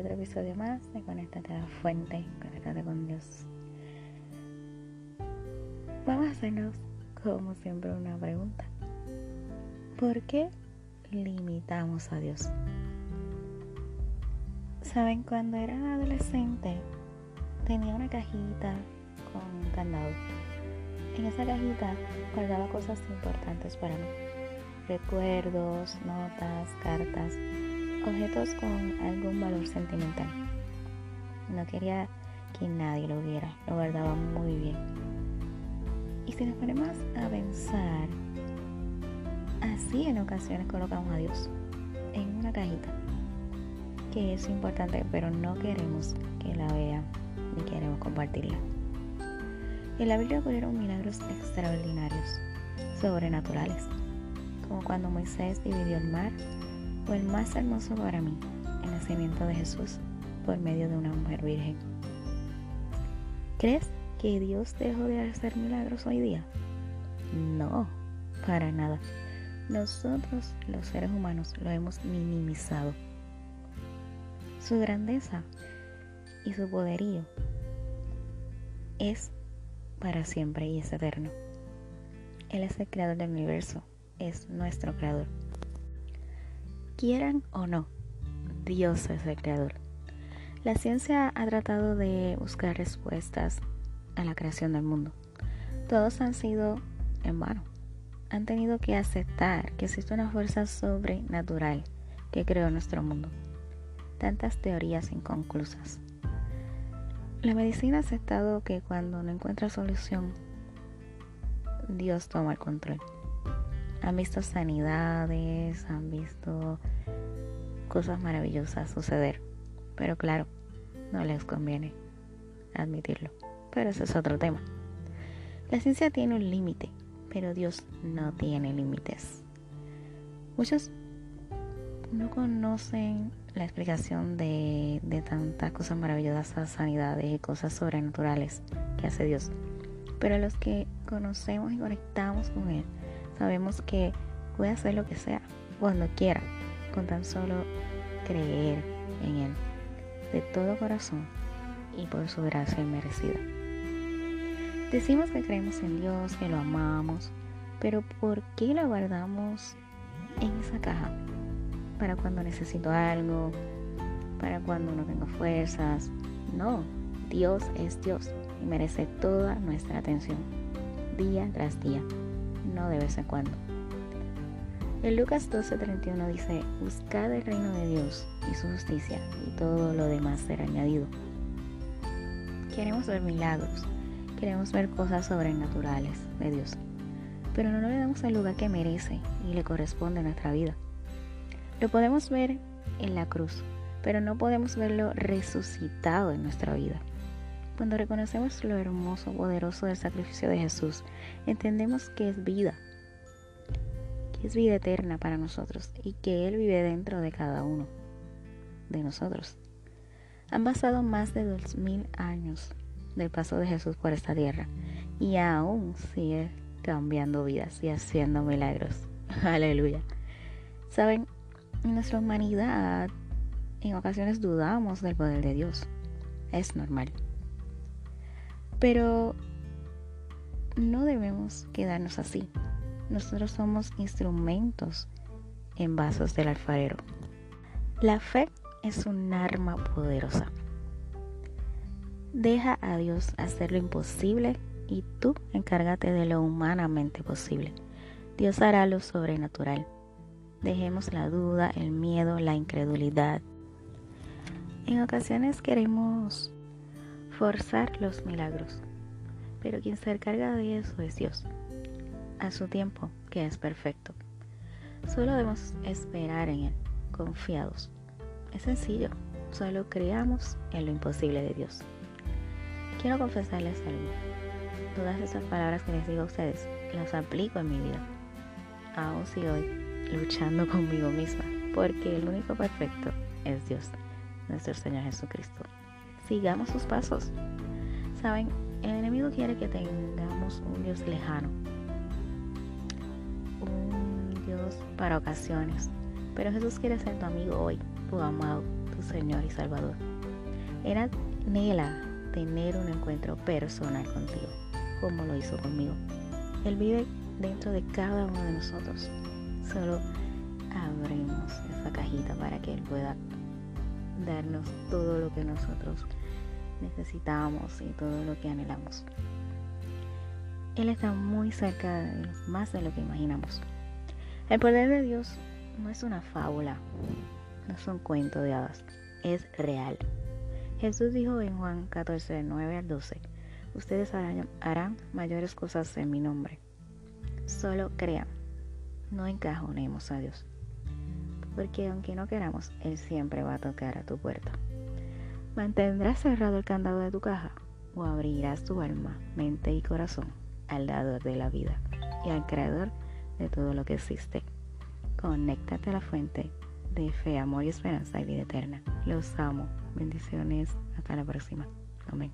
otro episodio más de Conéctate a la Fuente, Conéctate con Dios. Vamos a hacernos, como siempre, una pregunta. ¿Por qué limitamos a Dios? Saben, cuando era adolescente tenía una cajita con candado. En esa cajita guardaba cosas importantes para mí. Recuerdos, notas, cartas objetos con algún valor sentimental. No quería que nadie lo viera, lo guardaba muy bien. Y si nos ponemos a pensar, así en ocasiones colocamos a Dios en una cajita, que es importante, pero no queremos que la vean ni queremos compartirla. En la Biblia ocurrieron milagros extraordinarios, sobrenaturales, como cuando Moisés dividió el mar fue el más hermoso para mí, el nacimiento de Jesús por medio de una mujer virgen. ¿Crees que Dios dejó de hacer milagros hoy día? No, para nada. Nosotros, los seres humanos, lo hemos minimizado. Su grandeza y su poderío es para siempre y es eterno. Él es el creador del universo, es nuestro creador. Quieran o no, Dios es el creador. La ciencia ha tratado de buscar respuestas a la creación del mundo. Todos han sido en vano. Han tenido que aceptar que existe una fuerza sobrenatural que creó nuestro mundo. Tantas teorías inconclusas. La medicina ha aceptado que cuando no encuentra solución, Dios toma el control han visto sanidades, han visto cosas maravillosas suceder. Pero claro, no les conviene admitirlo. Pero ese es otro tema. La ciencia tiene un límite, pero Dios no tiene límites. Muchos no conocen la explicación de, de tantas cosas maravillosas, sanidades y cosas sobrenaturales que hace Dios. Pero los que conocemos y conectamos con Él, Sabemos que puede hacer lo que sea, cuando quiera, con tan solo creer en Él, de todo corazón y por su gracia merecida. Decimos que creemos en Dios, que lo amamos, pero ¿por qué lo guardamos en esa caja? Para cuando necesito algo, para cuando no tengo fuerzas. No, Dios es Dios y merece toda nuestra atención, día tras día no de vez en cuando. En Lucas 12:31 dice, buscad el reino de Dios y su justicia y todo lo demás será añadido. Queremos ver milagros, queremos ver cosas sobrenaturales de Dios, pero no le damos el lugar que merece y le corresponde a nuestra vida. Lo podemos ver en la cruz, pero no podemos verlo resucitado en nuestra vida. Cuando reconocemos lo hermoso, poderoso del sacrificio de Jesús, entendemos que es vida, que es vida eterna para nosotros y que Él vive dentro de cada uno de nosotros. Han pasado más de dos mil años del paso de Jesús por esta tierra y aún sigue cambiando vidas y haciendo milagros. Aleluya. Saben, en nuestra humanidad en ocasiones dudamos del poder de Dios. Es normal. Pero no debemos quedarnos así. Nosotros somos instrumentos en vasos del alfarero. La fe es un arma poderosa. Deja a Dios hacer lo imposible y tú encárgate de lo humanamente posible. Dios hará lo sobrenatural. Dejemos la duda, el miedo, la incredulidad. En ocasiones queremos forzar los milagros. Pero quien se encarga de eso es Dios, a su tiempo, que es perfecto. Solo debemos esperar en Él, confiados. Es sencillo, solo creamos en lo imposible de Dios. Quiero confesarles algo. Todas esas palabras que les digo a ustedes, las aplico en mi vida. Aún sigo luchando conmigo misma, porque el único perfecto es Dios, nuestro Señor Jesucristo sigamos sus pasos. Saben, el enemigo quiere que tengamos un Dios lejano, un Dios para ocasiones, pero Jesús quiere ser tu amigo hoy, tu amado, tu Señor y Salvador. Él anhela tener un encuentro personal contigo, como lo hizo conmigo. Él vive dentro de cada uno de nosotros. Solo abrimos esa cajita para que Él pueda darnos todo lo que nosotros necesitamos y todo lo que anhelamos. Él está muy cerca de más de lo que imaginamos. El poder de Dios no es una fábula, no es un cuento de hadas, es real. Jesús dijo en Juan 14, 9 al 12, ustedes harán, harán mayores cosas en mi nombre. Solo crean, no encajonemos a Dios, porque aunque no queramos, Él siempre va a tocar a tu puerta. ¿Mantendrás cerrado el candado de tu caja o abrirás tu alma, mente y corazón al dador de la vida y al creador de todo lo que existe? Conéctate a la fuente de fe, amor y esperanza y vida eterna. Los amo. Bendiciones. Hasta la próxima. Amén.